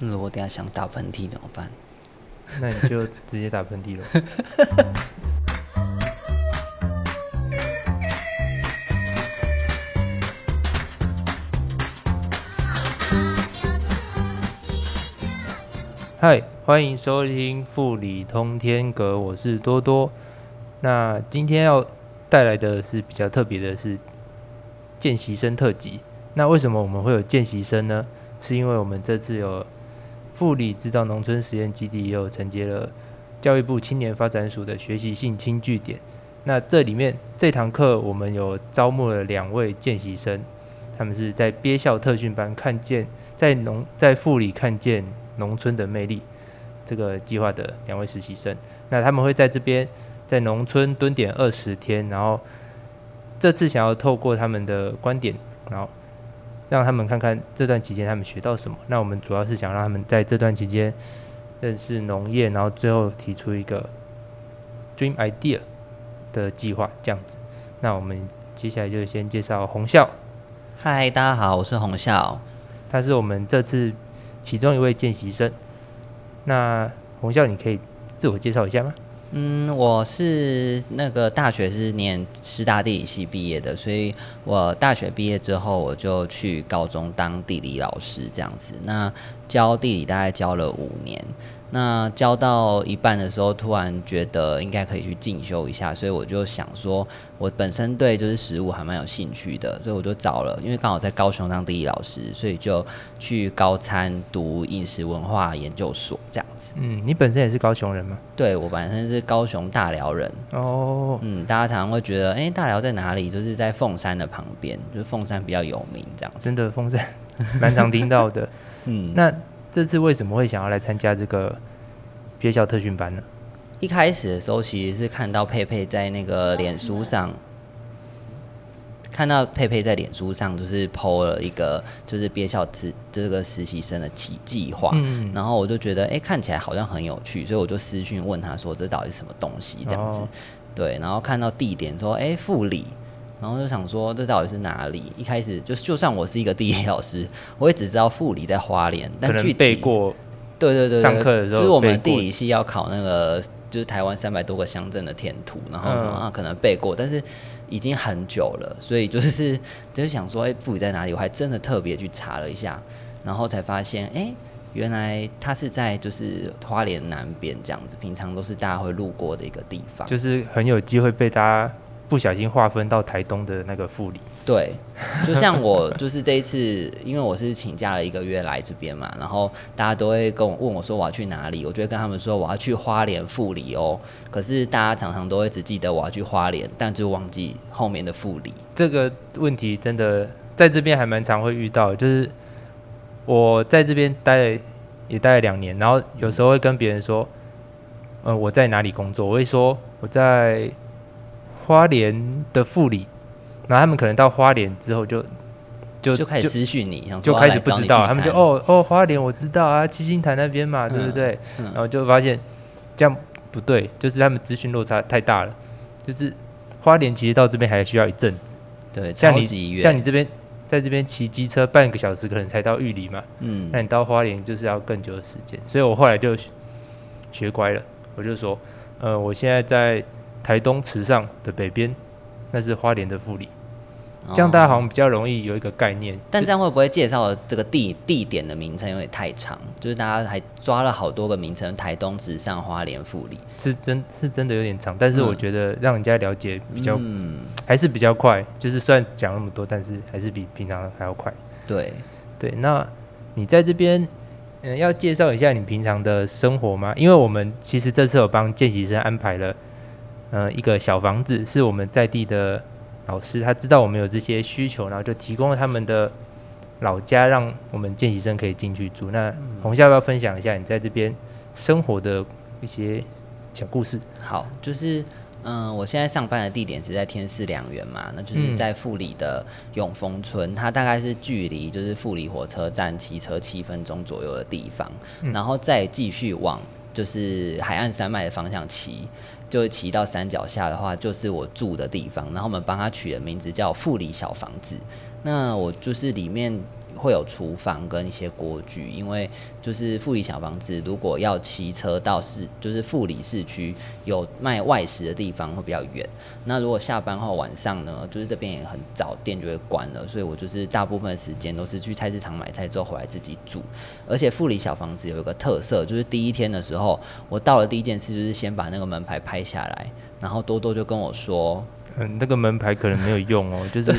那如果等下想打喷嚏怎么办？那你就直接打喷嚏了。嗨，欢迎收听富理通天阁，我是多多。那今天要带来的是比较特别的是见习生特辑。那为什么我们会有见习生呢？是因为我们这次有富理指导农村实验基地，也有承接了教育部青年发展署的学习性轻据点。那这里面这堂课我们有招募了两位见习生，他们是在憋校特训班看见在农在富里看见。农村的魅力，这个计划的两位实习生，那他们会在这边在农村蹲点二十天，然后这次想要透过他们的观点，然后让他们看看这段期间他们学到什么。那我们主要是想让他们在这段期间认识农业，然后最后提出一个 dream idea 的计划，这样子。那我们接下来就先介绍红校。嗨，大家好，我是红校，他是我们这次。其中一位见习生，那洪校，你可以自我介绍一下吗？嗯，我是那个大学是念师大地理系毕业的，所以我大学毕业之后，我就去高中当地理老师这样子。那教地理大概教了五年。那教到一半的时候，突然觉得应该可以去进修一下，所以我就想说，我本身对就是食物还蛮有兴趣的，所以我就找了，因为刚好在高雄当地理老师，所以就去高餐读饮食文化研究所这样子。嗯，你本身也是高雄人吗？对，我本身是高雄大寮人。哦，嗯，大家常常会觉得，哎，大寮在哪里？就是在凤山的旁边，就是凤山比较有名这样子。真的，凤山 蛮常听到的。嗯，那。这次为什么会想要来参加这个憋校特训班呢？一开始的时候，其实是看到佩佩在那个脸书上，看到佩佩在脸书上就是 PO 了一个就是憋校实这个实习生的计计划，嗯，然后我就觉得哎看起来好像很有趣，所以我就私讯问他说这到底是什么东西这样子，对，然后看到地点说哎复理。然后就想说，这到底是哪里？一开始就就算我是一个地理老师，我也只知道富里在花莲，但具体背过。对对对，上课的时候就是我们地理系要考那个，就是台湾三百多个乡镇的填图，然后啊可能背过，但是已经很久了，所以就是就是想说，哎，富里在哪里？我还真的特别去查了一下，然后才发现，哎，原来它是在就是花莲南边这样子，平常都是大家会路过的一个地方，就是很有机会被大家。不小心划分到台东的那个副理。对，就像我 就是这一次，因为我是请假了一个月来这边嘛，然后大家都会跟我问我说我要去哪里，我就会跟他们说我要去花莲副理哦。可是大家常常都会只记得我要去花莲，但就忘记后面的副理。这个问题真的在这边还蛮常会遇到，就是我在这边待了也待了两年，然后有时候会跟别人说，呃，我在哪里工作？我会说我在。花莲的副理，然后他们可能到花莲之后就就就开始私讯你，就开始不知道，他们就哦哦花莲我知道啊，七星潭那边嘛，对不对？然后就发现这样不对，就是他们资讯落差太大了。就是花莲其实到这边还需要一阵子，对，像你像你这边在这边骑机车半个小时可能才到玉里嘛，嗯，那你到花莲就是要更久的时间。所以我后来就学乖了，我就说，呃，我现在在。台东池上的北边，那是花莲的富里，这样大家好像比较容易有一个概念。但这样会不会介绍这个地地点的名称有点太长？就是大家还抓了好多个名称，台东池上、花莲富里，是真是真的有点长。但是我觉得让人家了解比较，嗯还是比较快。就是虽然讲那么多，但是还是比平常还要快。对对，那你在这边，嗯，要介绍一下你平常的生活吗？因为我们其实这次有帮见习生安排了。呃，一个小房子是我们在地的老师，他知道我们有这些需求，然后就提供了他们的老家，让我们见习生可以进去住。那红夏要不要分享一下你在这边生活的一些小故事？好，就是嗯，我现在上班的地点是在天赐良园嘛，那就是在富里的永丰村，它大概是距离就是富里火车站骑车七分钟左右的地方，然后再继续往就是海岸山脉的方向骑。就骑到山脚下的话，就是我住的地方。然后我们帮他取的名字叫富里小房子。那我就是里面会有厨房跟一些锅具，因为就是富里小房子，如果要骑车到市，就是富里市区有卖外食的地方会比较远。那如果下班后晚上呢，就是这边也很早，店就会关了，所以我就是大部分时间都是去菜市场买菜之后回来自己煮。而且富里小房子有一个特色，就是第一天的时候，我到了第一件事就是先把那个门牌拍下来，然后多多就跟我说，嗯，那个门牌可能没有用哦，就是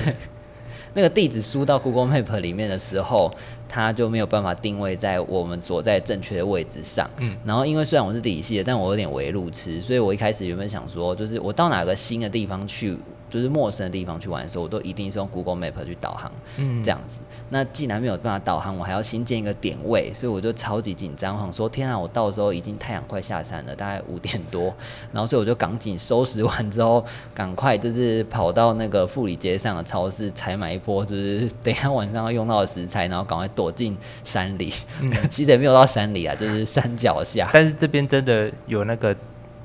那个地址输到 Google Map 里面的时候，它就没有办法定位在我们所在正确的位置上。嗯，然后因为虽然我是地理系的，但我有点围路痴，所以我一开始原本想说，就是我到哪个新的地方去，就是陌生的地方去玩的时候，我都一定是用 Google Map 去导航，嗯这样子。那既然没有办法导航，我还要新建一个点位，所以我就超级紧张，我想说天啊，我到的时候已经太阳快下山了，大概五点多，然后所以我就赶紧收拾完之后，赶快就是跑到那个富里街上的超市采买一波，就是 等一下晚上要用到的食材，然后赶快躲进山里。其实也没有到山里啊，就是山脚下。但是这边真的有那个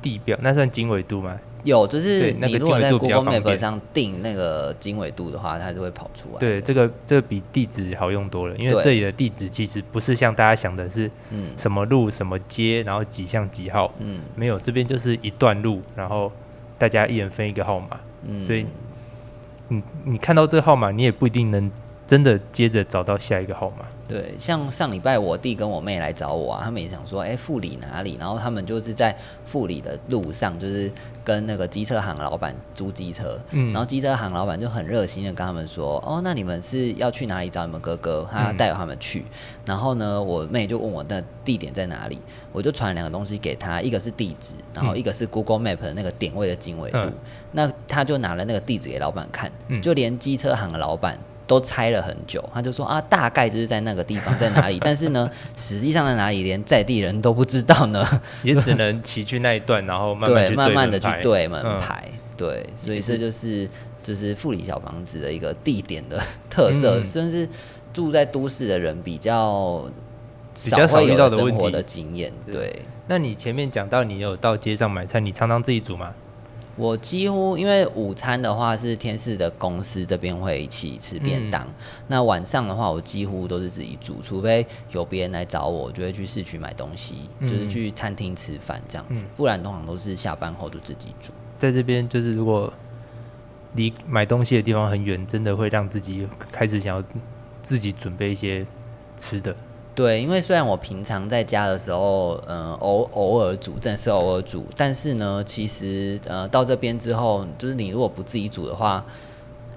地标，那算经纬度吗？有，就是那个你如果在经纬度比较 Google 方 Map 便。上定那个经纬度的话，它是会跑出来。对，这个这个比地址好用多了，因为这里的地址其实不是像大家想的是嗯什么路、什么街，然后几巷几号，嗯。没有，这边就是一段路，然后大家一人分一个号码，嗯，所以你你看到这个号码，你也不一定能真的接着找到下一个号码。对，像上礼拜我弟跟我妹来找我啊，他们也想说，哎、富里哪里？然后他们就是在富里的路上，就是跟那个机车行老板租机车，嗯然后机车行老板就很热心的跟他们说，哦，那你们是要去哪里找你们哥哥？他嗯带他们去。然后呢，我妹就问我那地点在哪里，我就传两个东西给他，一个是地址，然后一个是 Google Map 的那个点位的经纬度。嗯那他就拿了那个地址给老板看，嗯就连机车行的老板。都猜了很久，他就说啊，大概就是在那个地方，在哪里？但是呢，实际上在哪里，连在地人都不知道呢。也只能骑去那一段，然后慢慢慢慢的去对门嗯牌，对，所以这就是就是富里小房子的一个地点的特色，嗯甚至住在都市的人比较比较少会有遇到生活的经验。对对那你前面讲到你有到街上买菜，你常常自己煮吗？我几乎因为午餐的话是天使的公司这边会一起吃便当，嗯。那晚上的话我几乎都是自己煮，除非有别人来找我，我就会去市区买东西，嗯。就是去餐厅吃饭这样子，嗯。不然通常都是下班后就自己煮。在这边就是如果离买东西的地方很远，真的会让自己开始想要自己准备一些吃的。对，因为虽然我平常在家的时候，嗯、偶偶尔煮，真的是偶尔煮，但是呢，其实呃，到这边之后，就是你如果不自己煮的话，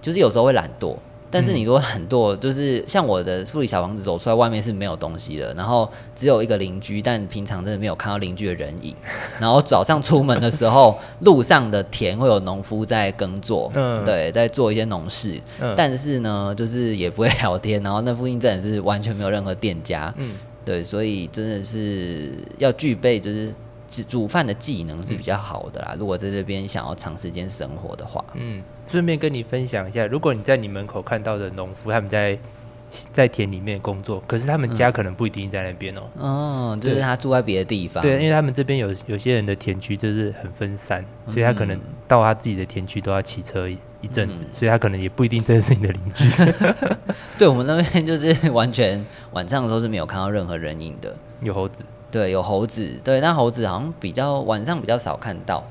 就是有时候会懒惰。但是你如果懒惰，就是像我的富里小房子走出来，外面是没有东西的，然后只有一个邻居，但平常真的没有看到邻居的人影。然后早上出门的时候，路上的田会有农夫在耕作，嗯对，在做一些农事。嗯，但是呢，就是也不会聊天，然后那附近真的是完全没有任何店家，嗯对，所以真的是要具备就是煮煮饭的技能是比较好的啦。如果在这边想要长时间生活的话，嗯，顺便跟你分享一下，如果你在你门口看到的农夫，他们在在田里面工作，可是他们家可能不一定在那边哦、嗯，就是他住在别的地方，对，因为他们这边有有些人的田区就是很分散，所以他可能嗯到他自己的田区都要骑车一一阵子，嗯。所以他可能也不一定真的是你的邻居。对我们那边就是完全晚上的时候是没有看到任何人影的。有猴子，对，有猴子，对，那猴子好像比较晚上比较少看到。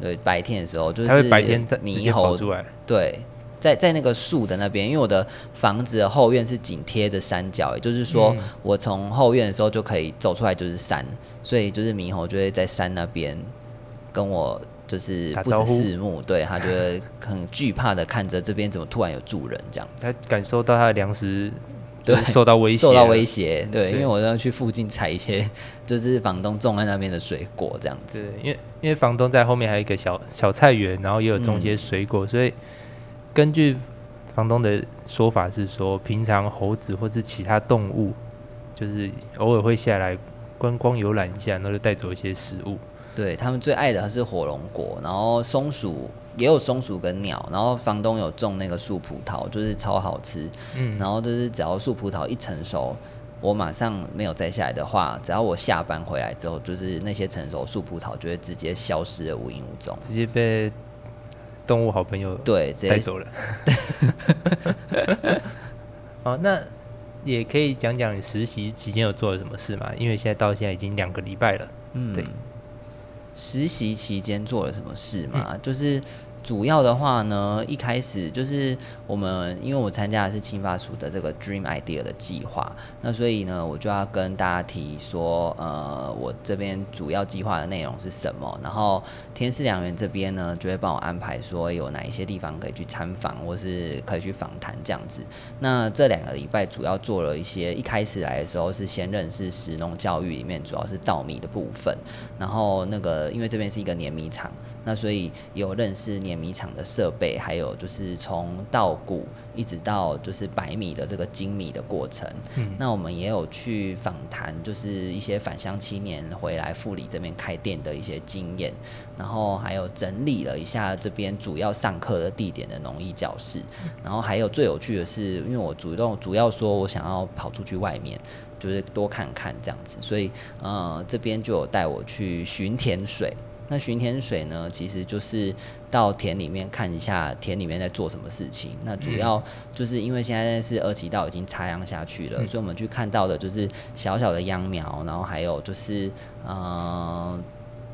对，白天的时候就是白天在猕猴出来。对，在在那个树的那边，因为我的房子的后院是紧贴着山脚，也就是说，嗯我从后院的时候就可以走出来就是山，所以就是猕猴就会在山那边跟我就是不打招呼止四目，对他就会很惧怕的看着这边怎么突然有住人这样子。他感受到他的粮食对受到威胁，受到威。胁，对，因为对我要去附近采一些，就是房东种在那边的水果这样子。对，因为因为房东在后面还有一个小小菜园，然后也有种嗯一些水果，所以根据房东的说法是说，平常猴子或是其他动物，就是偶尔会下来观光游览一下，然后就带走一些食物。对他们最爱的是火龙果，然后松鼠也有松鼠跟鸟，然后房东有种那个树葡萄，就是超好吃。嗯，然后就是只要树葡萄一成熟，我马上没有摘下来的话，只要我下班回来之后，就是那些成熟树葡萄就会直接消失的无影无踪。直接被动物好朋友对，直接带走了。哦，那也可以讲讲你实习期间有做了什么事嘛？因为现在到现在已经两个礼拜了。嗯，对。实习期间做了什么事嘛？就是。主要的话呢，一开始就是我们，因为我参加的是青发署的这个 Dream Idea 的计划，那所以呢，我就要跟大家提说，呃，我这边主要计划的内容是什么，然后天赐良缘这边呢，就会帮我安排说有哪一些地方可以去参访，或是可以去访谈这样子。那这两个礼拜主要做了一些，一开始来的时候是先认识石农教育里面主要是稻米的部分，然后那个因为这边是一个碾米厂。那所以有认识碾米厂的设备，还有就是从稻谷一直到就是白米的这个精米的过程。嗯，那我们也有去访谈，就是一些返乡青年回来富里这边开店的一些经验，然后还有整理了一下这边主要上课的地点的农艺教室。然后还有最有趣的是，因为我主动主要说我想要跑出去外面，就是多看看这样子，所以呃这边就有带我去巡田水。那巡田水呢，其实就是到田里面看一下田里面在做什么事情。那主要就是因为现在是二级稻已经插秧下去了，所以我们去看到的就是小小的秧苗，然后还有就是呃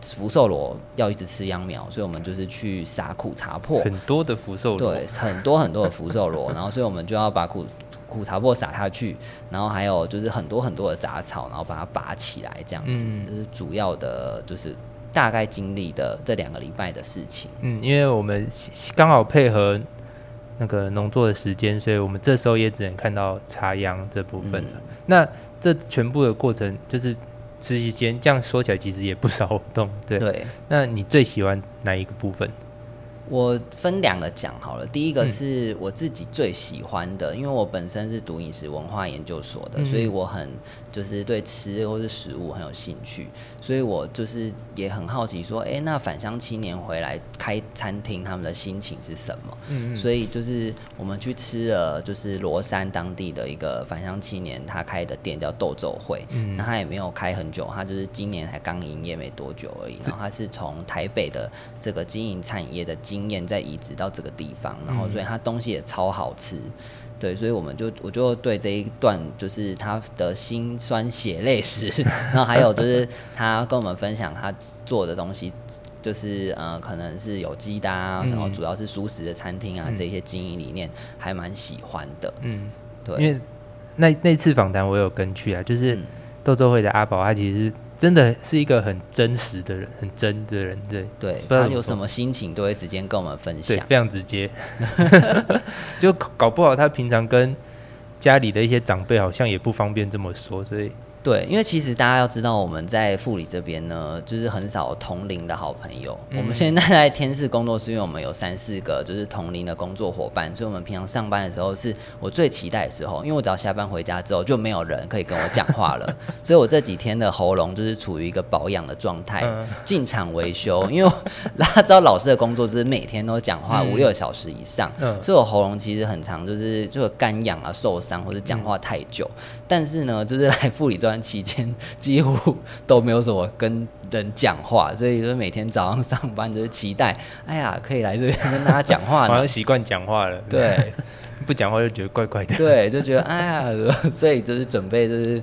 福寿螺要一直吃秧苗，所以我们就是去撒苦茶粕，很多的福寿螺，对，很多很多的福寿螺，然后所以我们就要把苦苦茶粕撒下去，然后还有就是很多很多的杂草，然后把它拔起来，这样子，就是主要的，就是。大概经历的这两个礼拜的事情。嗯，因为我们刚好配合那个农作的时间，所以我们这时候也只能看到插秧这部分了。那这全部的过程，就是实习间这样说起来，其实也不少活动。对。对。那你最喜欢哪一个部分？我分两个讲好了，第一个是我自己最喜欢的，因为我本身是读饮食文化研究所的，所以我很就是对吃或是食物很有兴趣，所以我就是也很好奇说，哎，那返乡青年回来开餐厅，他们的心情是什么？嗯嗯。所以就是我们去吃了，就是罗山当地的一个返乡青年他开的店叫豆粥会，嗯，那他也没有开很久，他就是今年才刚营业没多久而已，然后他是从台北的这个经营餐饮业的经经验再移植到这个地方，然后所以它东西也超好吃，对，所以我们就我就对这一段就是他的辛酸血泪史，然后还有就是他跟我们分享他做的东西，就是呃可能是有机的，然后主要是熟食的餐厅啊，这些经营理念还蛮喜欢的，嗯，对，因为那那次访谈我有跟去啊，就是豆粥会的阿宝，他其实。真的是一个很真实的人，很真的人，对对，他有什么心情都会直接跟我们分享，非常直接。就搞不好他平常跟家里的一些长辈好像也不方便这么说，所以。对，因为其实大家要知道，我们在富里这边呢，就是很少同龄的好朋友。我们现在在天使工作室，因为我们有三四个就是同龄的工作伙伴，所以我们平常上班的时候是我最期待的时候，因为我只要下班回家之后就没有人可以跟我讲话了，所以我这几天的喉咙就是处于一个保养的状态，进场维修。因为大家知道老师的工作就是每天都讲话五六个小时以上，嗯所以我喉咙其实很长，就是就干痒啊、受伤或者讲话太久。但是呢，就是来护理这段期间，几乎都没有什么跟人讲话，所以就是每天早上上班就是期待，哎呀，可以来这边跟大家讲话。好像习惯讲话了，对，不讲话就觉得怪怪的，对，就觉得哎呀，所以就是准备就是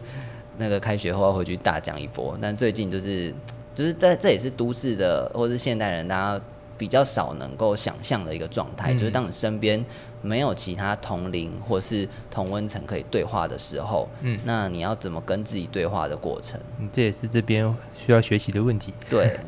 那个开学后要回去大讲一波。但最近就是就是在这也是都市的或是现代人，大家。比较少能够想象的一个状态，就是当你身边没有其他同龄或是同温层可以对话的时候，嗯，那你要怎么跟自己对话的过程？这也是这边需要学习的问题。对。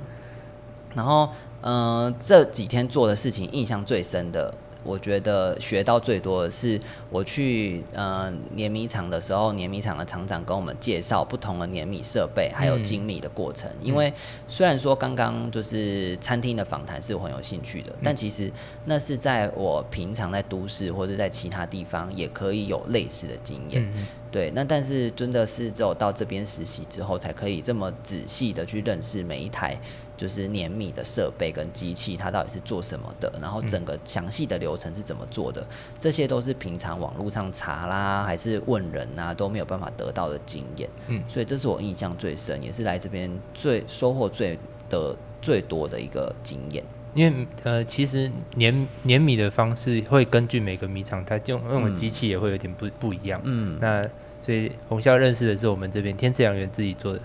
然后，嗯，这几天做的事情印象最深的。我觉得学到最多的是我去呃碾米厂的时候，碾米厂的厂长跟我们介绍不同的碾米设备，还有精米的过程。因为虽然说刚刚就是餐厅的访谈是我很有兴趣的，但其实那是在我平常在都市或者在其他地方也可以有类似的经验。对，那但是真的是只有到这边实习之后，才可以这么仔细的去认识每一台。就是碾米的设备跟机器，它到底是做什么的？然后整个详细的流程是怎么做的？这些都是平常网络上查啦，还是问人啊，都没有办法得到的经验。嗯，所以这是我印象最深，也是来这边最收获最的最多的一个经验。因为呃，其实碾碾米的方式会根据每个米厂，它用用的机器也会有点不不一样。嗯，那所以红校认识的是我们这边天赐良缘自己做的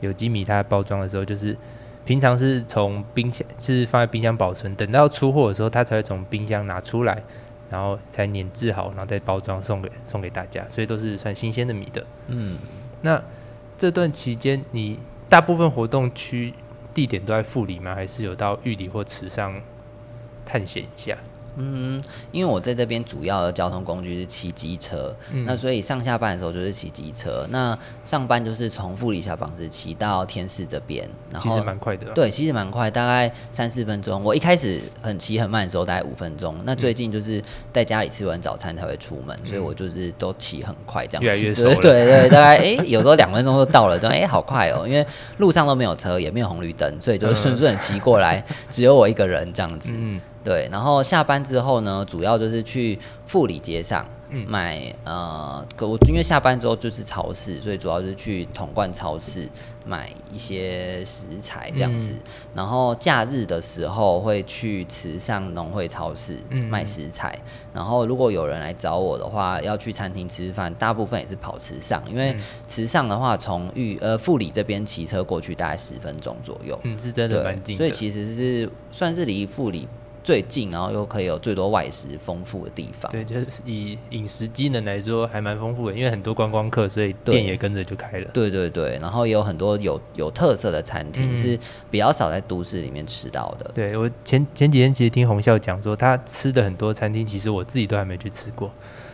有机米，它包装的时候就是平常是从冰箱是放在冰箱保存，等到出货的时候，它才会从冰箱拿出来，然后才碾制好，然后再包装送给送给大家，所以都是算新鲜的米的。嗯，那这段期间，你大部分活动区地点都在富里吗？还是有到玉里或池上探险一下？嗯，因为我在这边主要的交通工具是骑机车，嗯那所以上下班的时候就是骑机车。那上班就是从富里小房子骑到天市这边，然其后实蛮快的。，对，其实蛮快，大概三四分钟。我一开始很骑很慢的时候，大概五分钟。那最近就是在家里吃完早餐才会出门，所以我就是都骑很快这样子。越来越对熟了对对，大概诶，有时候两分钟就到了，就诶，好快哦，因为路上都没有车，也没有红绿灯，所以就是顺顺地骑过来，只有我一个人这样子。嗯，对，然后下班之后呢，主要就是去富里街上嗯买呃，可我因为下班之后就是超市，所以主要是去统冠超市买一些食材这样子。嗯然后假日的时候会去池上农会超市嗯卖食材。然后如果有人来找我的话，要去餐厅吃饭，大部分也是跑池上，因为嗯池上的话从玉呃富里这边骑车过去大概十分钟左右。嗯，是真的蛮近的。所以其实是算是离富里最近，然后又可以有最多外食丰富的地方。对，就是以饮食机能来说还蛮丰富的，因为很多观光客，所以店也跟着就开了。对对对，然后也有很多有有特色的餐厅、嗯是比较少在都市里面吃到的。对我前前几天其实听洪笑讲说，他吃的很多餐厅，其实我自己都还没去吃过。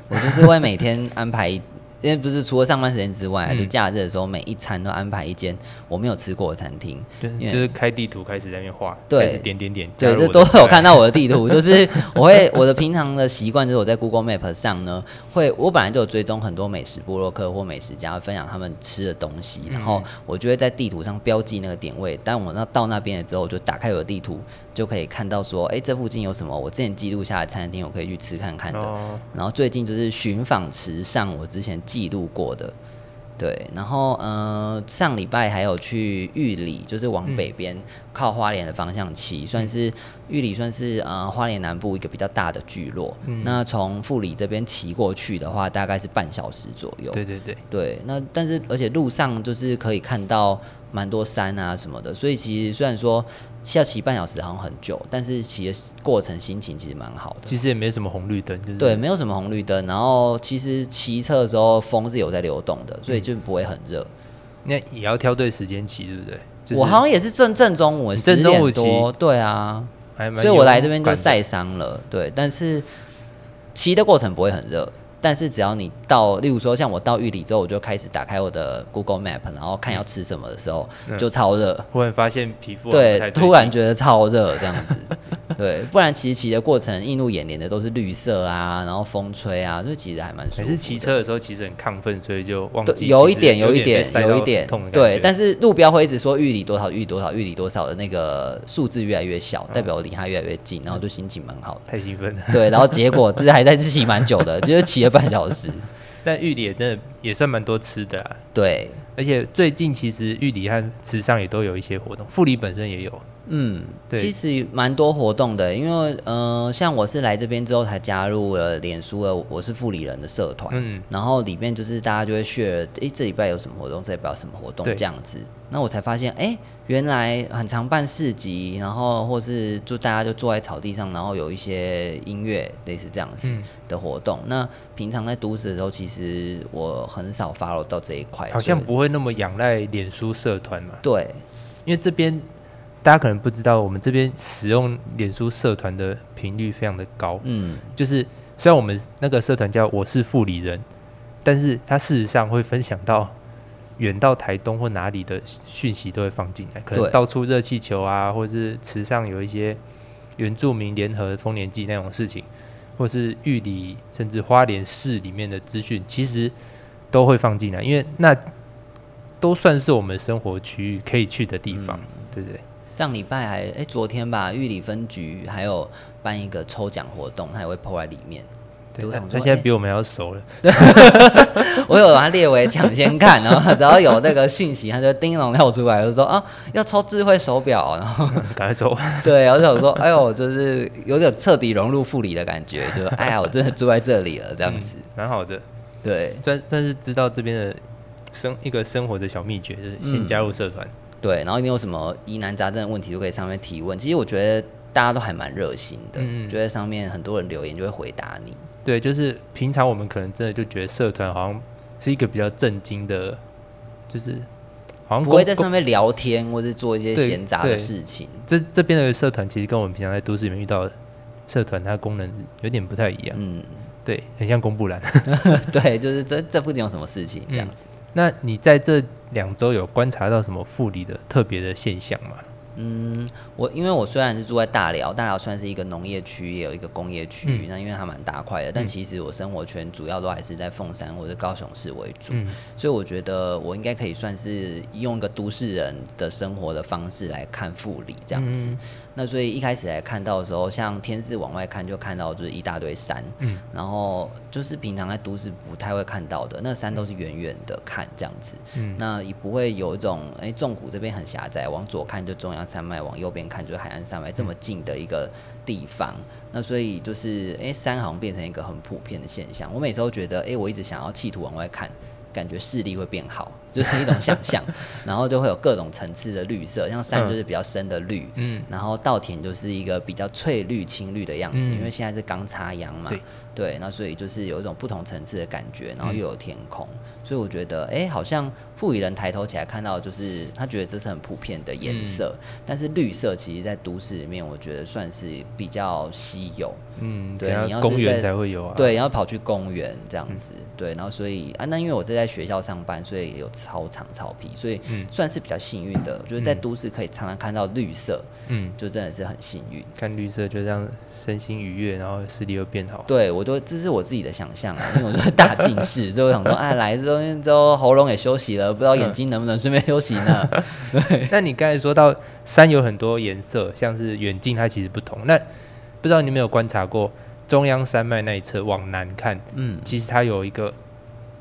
我就是会每天安排一，因为不是除了上班时间之外，嗯就假日的时候，每一餐都安排一间我没有吃过的餐厅。就是就是开地图开始在那边画，对开始点点点，加对，这都有看到我的地图，就是我会我的平常的习惯就是我在 Google Map 上呢，会我本来就有追踪很多美食部落客或美食家分享他们吃的东西，然后我就会在地图上标记那个点位。但我那到那边了之后，我就打开我的地图，就可以看到说，哎、这附近有什么我之前记录下的餐厅，我可以去吃看看的。哦，然后最近就是寻访池上我之前记录过的，对，然后呃上礼拜还有去玉里，就是往北边、靠花莲的方向骑，算是玉里算是呃花莲南部一个比较大的聚落。那从富里这边骑过去的话，大概是半小时左右。对对对，对，那但是而且路上就是可以看到蛮多山啊什么的，所以其实虽然说要骑半小时好像很久，但是骑的过程心情其实蛮好的。其实也没什么红绿灯，就是对，没有什么红绿灯，然后其实骑车的时候风是有在流动的，所以就不会很热。那也要挑对时间骑，对不对？就是我好像也是正正中午，正中午点多，对啊，所以我来这边就晒伤了，对，但是骑的过程不会很热。但是只要你到，例如说像我到玉里之后，我就开始打开我的 Google Map，然后看要吃什么的时候，嗯就超热。忽然发现皮肤对，突然觉得超热这样子，对，不然其实骑的过程映入眼帘的都是绿色啊，然后风吹啊，所以其实还蛮舒服的。还是骑车的时候其实很亢奋，所以就忘对，记有一点，有有一点有一点痛对。但是路标会一直说玉里多少，玉里多少，玉里多少的那个数字越来越小，代表我离它越来越近，然后就心情蛮好的。太兴奋了。对，然后结果这还在骑蛮久的，就是骑了半小时。但玉里也真的也算蛮多吃的啊，对，而且最近其实玉里和池上也都有一些活动，富里本身也有。嗯，对其实蛮多活动的，因为呃，像我是来这边之后才加入了脸书的我是富里人的社团，嗯，然后里面就是大家就会 share，诶，这礼拜有什么活动，这礼拜有什么活动这样子。那我才发现，诶，原来很常办市集，然后或是就大家就坐在草地上，然后有一些音乐类似这样子嗯的活动。那平常在都市的时候，其实我很少 follow 到这一块，好像不会那么仰赖脸书社团嘛，对，因为这边大家可能不知道，我们这边使用脸书社团的频率非常的高。嗯，就是虽然我们那个社团叫我是富里人，但是它事实上会分享到远到台东或哪里的讯息都会放进来，可能到处热气球啊，或者是池上有一些原住民联合丰年祭那种事情，或是玉里甚至花莲市里面的资讯，其实都会放进来，因为那都算是我们生活区域可以去的地方，对不对？上礼拜还诶，昨天吧，玉里分局还有办一个抽奖活动，他也会 PO 在里面。对他现在比我们要熟了。我有把它列为抢先看，然后只要有那个讯息，他就叮咚跳出来，就说啊要抽智慧手表，然后 赶快走。对，我想说，哎呦，就是有点彻底融入富里的感觉，就哎呀，我真的住在这里了，这样子。嗯蛮好的，对算算是知道这边的生一个生活的小秘诀，就是先嗯加入社团。对，然后你有什么疑难杂症的问题，就可以上面提问。其实我觉得大家都还蛮热心的，嗯嗯就在上面很多人留言就会回答你。对，就是平常我们可能真的就觉得社团好像是一个比较震惊的，就是好像不会在上面聊天，或是做一些对闲杂的对事情。这这边的社团其实跟我们平常在都市里面遇到的社团，它功能有点不太一样。嗯，对，很像公布栏。对，就是这这附近有什么事情这样子。那你在这两周有观察到什么护理的特别的现象吗？嗯，我因为我虽然是住在大寮，大寮算是一个农业区，也有一个工业区，嗯。那因为它蛮大块的，但嗯。其实我生活圈主要都还是在凤山或者高雄市为主，嗯。所以我觉得我应该可以算是用一个都市人的生活的方式来看富里这样子。嗯。那所以一开始来看到的时候，像天视往外看就看到就是一大堆山，嗯。然后就是平常在都市不太会看到的，那山都是远远的看这样子，嗯。那也不会有一种哎纵谷这边很狭窄，往左看就中央山脉，往右边看就是海岸山脉这么近的一个地方。那所以就是哎山好像变成一个很普遍的现象。我每次都觉得哎我一直想要企图往外看。感觉视力会变好，就是一种想象，然后就会有各种层次的绿色，像山就是比较深的绿，嗯然后稻田就是一个比较翠绿、青绿的样子，嗯因为现在是刚插秧嘛，对那所以就是有一种不同层次的感觉，然后嗯又有天空，所以我觉得，哎、好像富裕人抬头起来看到，就是他觉得这是很普遍的颜色，嗯但是绿色其实在都市里面，我觉得算是比较稀有，嗯，对公园才会有啊。对，然后跑去公园这样子，对，然后所以啊，那因为我是在学校上班，所以有操场、草皮，所以嗯算是比较幸运的，我觉得在嗯都市可以常常看到绿色，嗯，就真的是很幸运。看绿色就让身心愉悦，然后视力又变好。对，我都这是我自己的想象啊，因为我就是大近视，所以我想说，哎，来之后之后喉咙也休息了，不知道眼睛能不能顺便休息呢？对那你刚才说到山有很多颜色，像是远近它其实不同。那不知道你有没有观察过中央山脉那一侧往南看，嗯，其实它有一个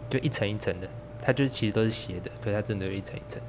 就一层一层的，它就是其实都是斜的，可是它真的有一层一层。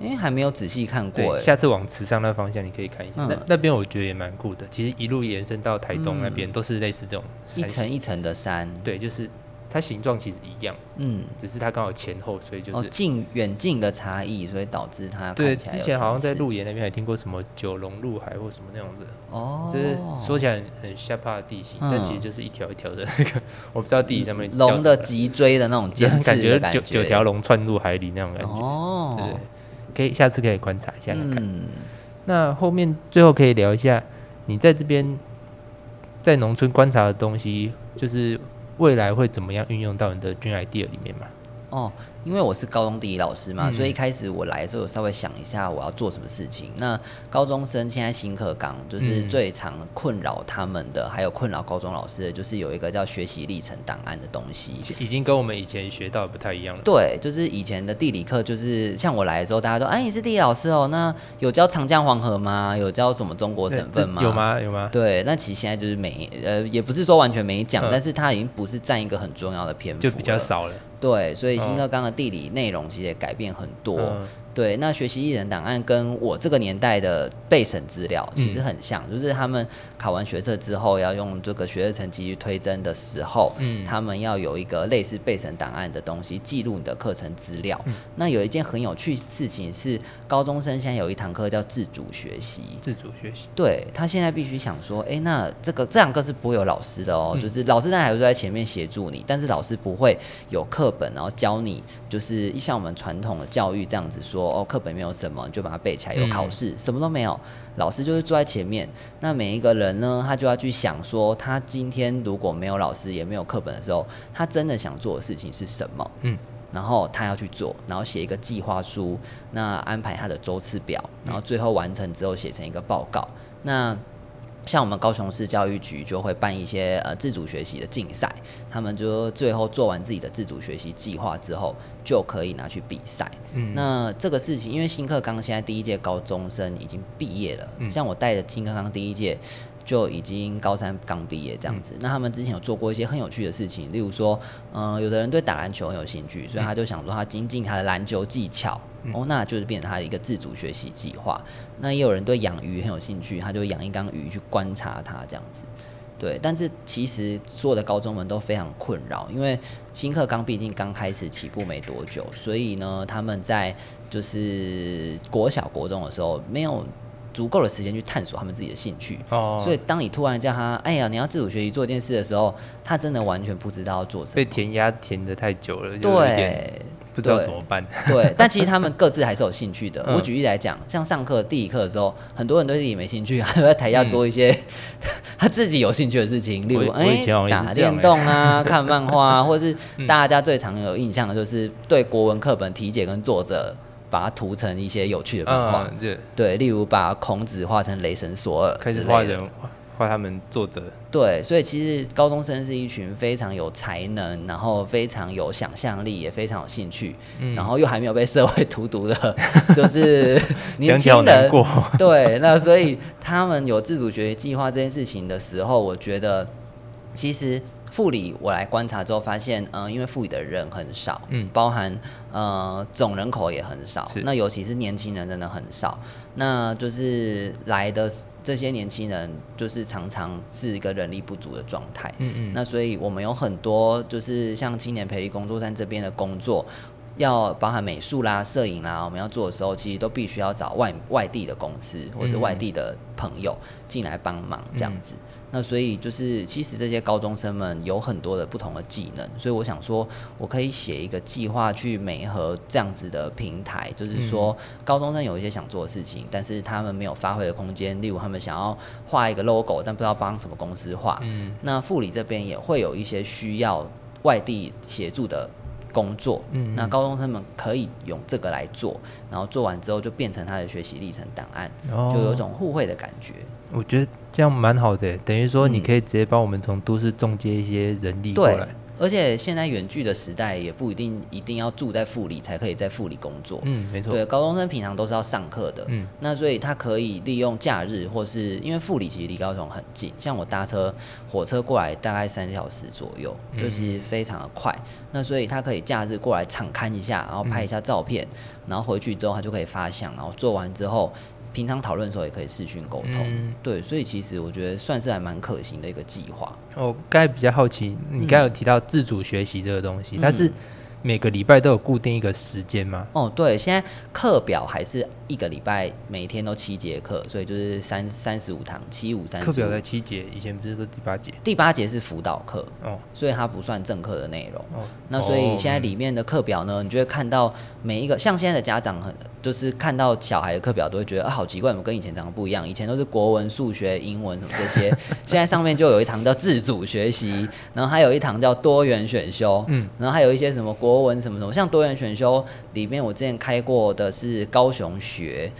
因为还没有仔细看过，下次往池上那方向你可以看一下，嗯。那那边我觉得也蛮酷的。其实一路延伸到台东那边、都是类似这种一层一层的山，对，就是它形状其实一样，嗯，只是它刚好前后，所以就是、哦，近远近的差异，所以导致它对。看起来之前好像在鹿野那边还听过什么九龙入海或什么那种的，哦，就是说起来很很吓怕的地形，但其实嗯就是一条一条的那个，我不知道地理上面龙的脊椎的那种尖刺感觉。感觉，九九条龙窜入海里那种感觉，哦，对，可以下次可以观察一下看看。嗯，那后面最后可以聊一下，你在这边在农村观察的东西，就是未来会怎么样运用到你的军 idea 里面嘛？哦，因为我是高中地理老师嘛，嗯所以一开始我来的时候，有稍微想一下我要做什么事情。那高中生现在新课纲就是嗯最常困扰他们的，还有困扰高中老师的，就是有一个叫学习历程档案的东西。已经跟我们以前学到的不太一样了。对，就是以前的地理课，就是像我来的时候，大家都哎，你是地理老师哦，那有教长江黄河吗？有教什么中国省份吗？有？吗？有吗？对，那其实现在就是没，呃，也不是说完全没讲，嗯但是它已经不是占一个很重要的篇幅，就比较。少了。对，所以新哦课纲的地理内容其实也改变很多。嗯对，那学习艺人档案跟我这个年代的备审资料其实很像，就是他们考完学测之后要用这个学测成绩去推甄的时候，嗯他们要有一个类似备审档案的东西记录你的课程资料。那有一件很有趣事情是，高中生现在有一堂课叫自主学习。自主学习。对他现在必须想说，诶，那这个这堂课是不会有老师的哦，嗯就是老师当然还会在前面协助你，但是老师不会有课本，然后教你，就是像我们传统的教育这样子说，哦，课本没有什么，你就把它背起来，有考试，什么都没有，老师就是坐在前面，那每一个人呢，他就要去想说，他今天如果没有老师，也没有课本的时候，他真的想做的事情是什么？嗯。然后他要去做，然后写一个计划书，那安排他的周次表，然后最后完成之后写成一个报告。那像我们高雄市教育局就会办一些呃自主学习的竞赛，他们就最后做完自己的自主学习计划之后，就可以拿去比赛。嗯那这个事情，因为新课纲现在第一届高中生已经毕业了，嗯像我带的新课纲第一届就已经高三刚毕业这样子。那他们之前有做过一些很有趣的事情，例如说，嗯、有的人对打篮球很有兴趣，所以他就想说他精进他的篮球技巧。哦，那就是变成他的一个自主学习计划。那也有人对养鱼很有兴趣，他就养一缸鱼去观察它这样子。对，但是其实所有的高中们都非常困扰，因为新课纲毕竟刚开始起步没多久，所以呢，他们在就是国小国中的时候没有足够的时间去探索他们自己的兴趣。哦，所以，当你突然叫他，哎呀，你要自主学习做一件事的时候，他真的完全不知道要做什么。被填鸭填的太久了，对，不知道怎么办。对，但其实他们各自还是有兴趣的。嗯我举例来讲，像上课第一课的时候，很多人对自己没兴趣，他就在台下做一些、他自己有兴趣的事情，例如哎打电动啊、看漫画啊，或是大家最常有印象的就是对国文课本题解跟作者。把它涂成一些有趣的漫画，嗯，对，对，例如把孔子画成雷神索尔开始画人画他们作者，对，所以其实高中生是一群非常有才能，然后非常有想象力，也非常有兴趣，嗯。然后又还没有被社会荼毒的，就是年轻人。难过。对，那所以他们有自主学习计划这件事情的时候，我觉得其实副理我来观察之后发现，嗯、因为副理的人很少，嗯。包含呃总人口也很少是，那尤其是年轻人真的很少，那就是来的这些年轻人，就是常常是一个人力不足的状态。嗯嗯，那所以我们有很多就是像青年培力工作站这边的工作，要包含美术啦、摄影啦，我们要做的时候，其实都必须要找外外地的公司或是外地的朋友进来帮忙这样子。那所以就是，其实这些高中生们有很多的不同的技能，所以我想说，我可以写一个计划去媒合这样子的平台，就是说，高中生有一些想做的事情，但是他们没有发挥的空间，例如他们想要画一个 logo，但不知道帮什么公司画，嗯。那副理这边也会有一些需要外地协助的工作，嗯那高中生们可以用这个来做，然后做完之后就变成他的学习历程档案，哦就有一种互惠的感觉。我觉得这样蛮好的，等于说你嗯可以直接帮我们从都市中接一些人力过对来。，而且现在远距的时代也不一定一定要住在富里才可以在富里工作。嗯，没错。对，高中生平常都是要上课的，嗯那所以他可以利用假日，或是因为富里其实离高雄很近，像我搭车火车过来大概三小时左右，嗯就其实非常的快。那所以他可以假日过来场看一下，然后拍一下照片，然后回去之后他就可以发想，然后做完之后，平常讨论的时候也可以视讯沟通。嗯对，所以其实我觉得算是还蛮可行的一个计划。我刚才比较好奇，你刚才有提到自主学习这个东西，嗯它是每个礼拜都有固定一个时间吗？哦，对，现在课表还是一个礼拜每天都七节课，所以就是三三十五堂，七五三十课表在七节，以前不是说第八节？第八节是辅导课，哦所以它不算正课的内容。哦，那所以哦现在里面的课表呢，你就会看到每一个，像现在的家长很，就是看到小孩的课表都会觉得啊，好奇怪，怎么跟以前长得不一样？以前都是国文、数学、英文什么这些，现在上面就有一堂叫自主学习，然后还有一堂叫多元选修，嗯，然后还有一些什么国文什么什么，像多元选修里面，我之前开过的是高雄学，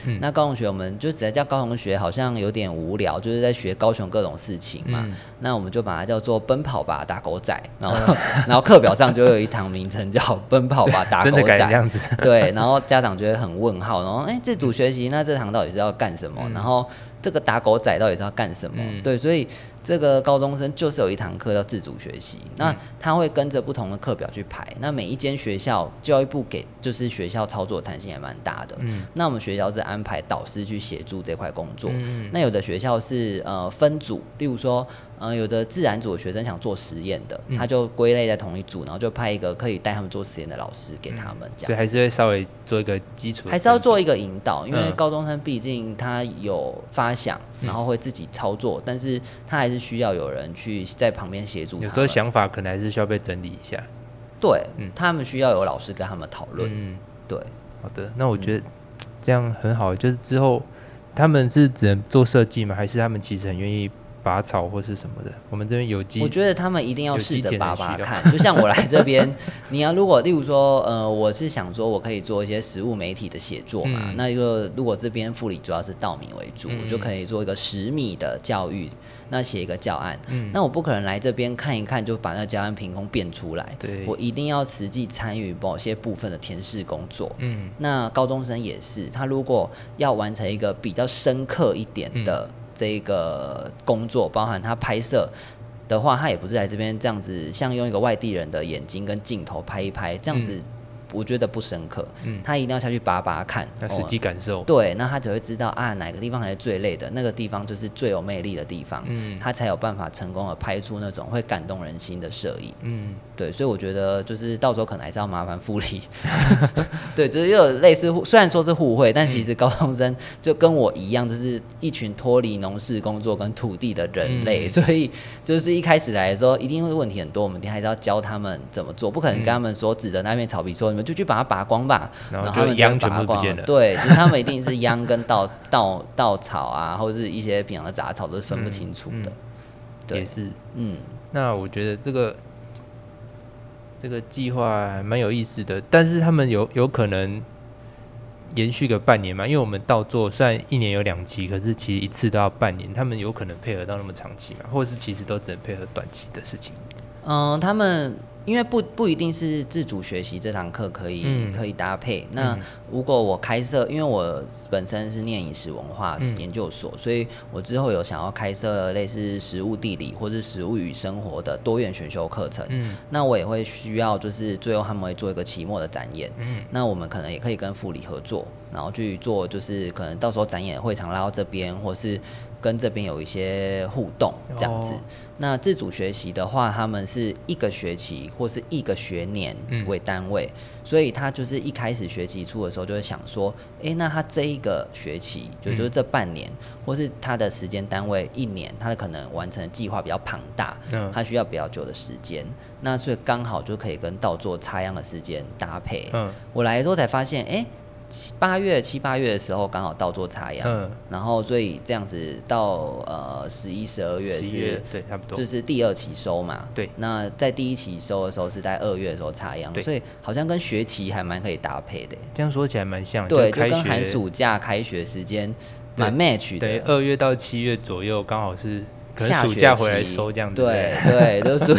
嗯那高雄学我们就直接叫高雄学，好像有点无聊，就是在学高雄各种事情嘛。嗯那我们就把它叫做奔跑吧打狗仔，然后 然后课表上就有一堂名称叫奔跑吧打狗真的这仔，样子。对，然后家长就会很问号，然后哎，自主学习那这堂到底是要干什么？然后这个打狗仔到底是要干什么？嗯对，所以这个高中生就是有一堂课叫自主学习，那他会跟着不同的课表去排。那每一间学校教育部给就是学校操作弹性也蛮大的。嗯那我们学校是安排导师去协助这块工作。嗯那有的学校是呃分组，例如说，呃有的自然组的学生想做实验的，嗯他就归类在同一组，然后就派一个可以带他们做实验的老师给他们，这样。所以还是会稍微做一个基础还是要做一个引导，因为嗯高中生毕竟他有发想，然后会自己操作，但是他还是需要有人去在旁边协助。有时候想法可能还是需要被整理一下。对，嗯他们需要有老师跟他们讨论。嗯，对，好的，那我觉得这样很好，就是之后他们是只能做设计吗？还是他们其实很愿意拔草或是什么的？我们这边有机，我觉得他们一定要试着拔拔看，就像我来 这边，你要如果例如说，呃，我是想说我可以做一些实物媒体的写作嘛，嗯。那就如果这边副理主要是稻米为主，嗯。我就可以做一个十米的教育，那写一个教案，嗯。那我不可能来这边看一看就把那教案凭空变出来，对。我一定要实际参与某些部分的填试工作，嗯。那高中生也是，他如果要完成一个比较深刻一点的这个工作，包含他拍摄的话，他也不是来这边这样子，像用一个外地人的眼睛跟镜头拍一拍，这样子我觉得不深刻。嗯。他一定要下去拔拔看，那实哦际感受，对，那他只会知道啊哪个地方才是最累的，那个地方就是最有魅力的地方，嗯。他才有办法成功的拍出那种会感动人心的摄影。嗯，对，所以我觉得就是到时候可能还是要麻烦复理，对，就是又有类似互，虽然说是互惠，但其嗯。实高中生就跟我一样，就是一群脱离农事工作跟土地的人类，嗯。所以就是一开始来的时候，一定会问题很多，我们还是要教他们怎么做，不可能跟他们说指着那片草皮说你们就去把它拔光吧，然后他们就秧全部不见了 对，就是他们一定是秧跟稻稻稻草啊，或者是一些平常的杂草都是分不清楚的，对也是。嗯。那我觉得这个这个计划还蛮有意思的，但是他们有有可能延续个半年嘛？因为我们到做虽然一年有两期，可是其实一次都要半年，他们有可能配合到那么长期嘛？或者是其实都只能配合短期的事情？嗯，他们因为不不一定是自主学习这堂课可以、嗯可以搭配。那嗯如果我开设，因为我本身是念饮食文化嗯研究所，所以我之后有想要开设类似食物地理或是食物与生活的多元选修课程。嗯那我也会需要，就是最后他们会做一个期末的展演。嗯那我们可能也可以跟副理合作，然后去做，就是可能到时候展演会场拉到这边，或是跟这边有一些互动这样子。哦。那自主学习的话，他们是一个学期或是一个学年嗯。为单位，所以他就是一开始学期初的时候就会想说，诶，那他这一个学期，就嗯。就是这半年，或是他的时间单位一年，他的可能完成的计划比较庞大，嗯。他需要比较久的时间，那所以刚好就可以跟倒做插秧的时间搭配。嗯。我来的时候才发现，哎、七八月七八月的时候刚好倒做插秧，嗯，然后所以这样子到呃十一十二月是十月对差不多就。是第二期收嘛？对那在第一期收的时候是在二月的时候插秧，所以好像跟学期还蛮可以搭配的。这样说起来蛮像，对，就跟寒暑假开学时间对蛮 match 对的。二月到七月左右，刚好是可能暑下学期假回来收这样子。对对，就是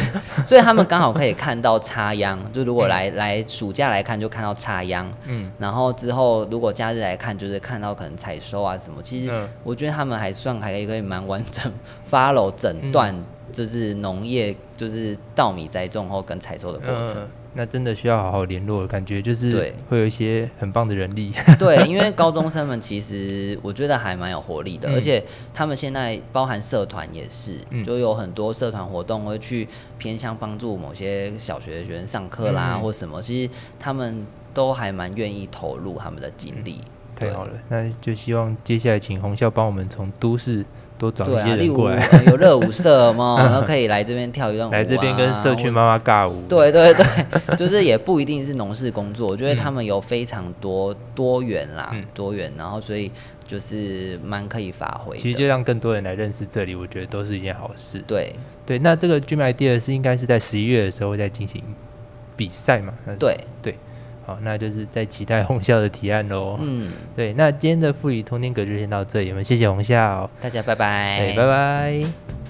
所以他们刚好可以看到插秧，就如果来、来暑假来看就看到插秧，嗯然后之后如果假日来看，就是看到可能采收啊什么。其实嗯我觉得他们还算还可以蛮完整 follow 整段，就是农业就是稻米栽种后跟采收的过程。嗯，那真的需要好好联络，感觉就是会有一些很棒的人力。对，因为高中生们其实我觉得还蛮有活力的，嗯。而且他们现在包含社团也是，嗯。就有很多社团活动会去偏向帮助某些小学的学生上课啦，嗯或什么，其实他们都还蛮愿意投入他们的精力。太好了，那就希望接下来请红校帮我们从都市多找一些人过来，呃 有热舞社嘛，然后可以来这边跳一段舞、啊，来这边跟社区妈妈尬舞。对对对，就是也不一定是农事工作，我觉得嗯他们有非常多多元啦，嗯多元，然后所以就是蛮可以发挥。其实就让更多人来认识这里，我觉得都是一件好事。对对，那这个 Dream Idea 是应该是在十一月的时候再进行比赛嘛？对对，好，那就是在期待红校的提案喽。嗯，对，那今天的富宇通天阁就先到这里，我们谢谢红校，大家拜拜，哎，拜拜。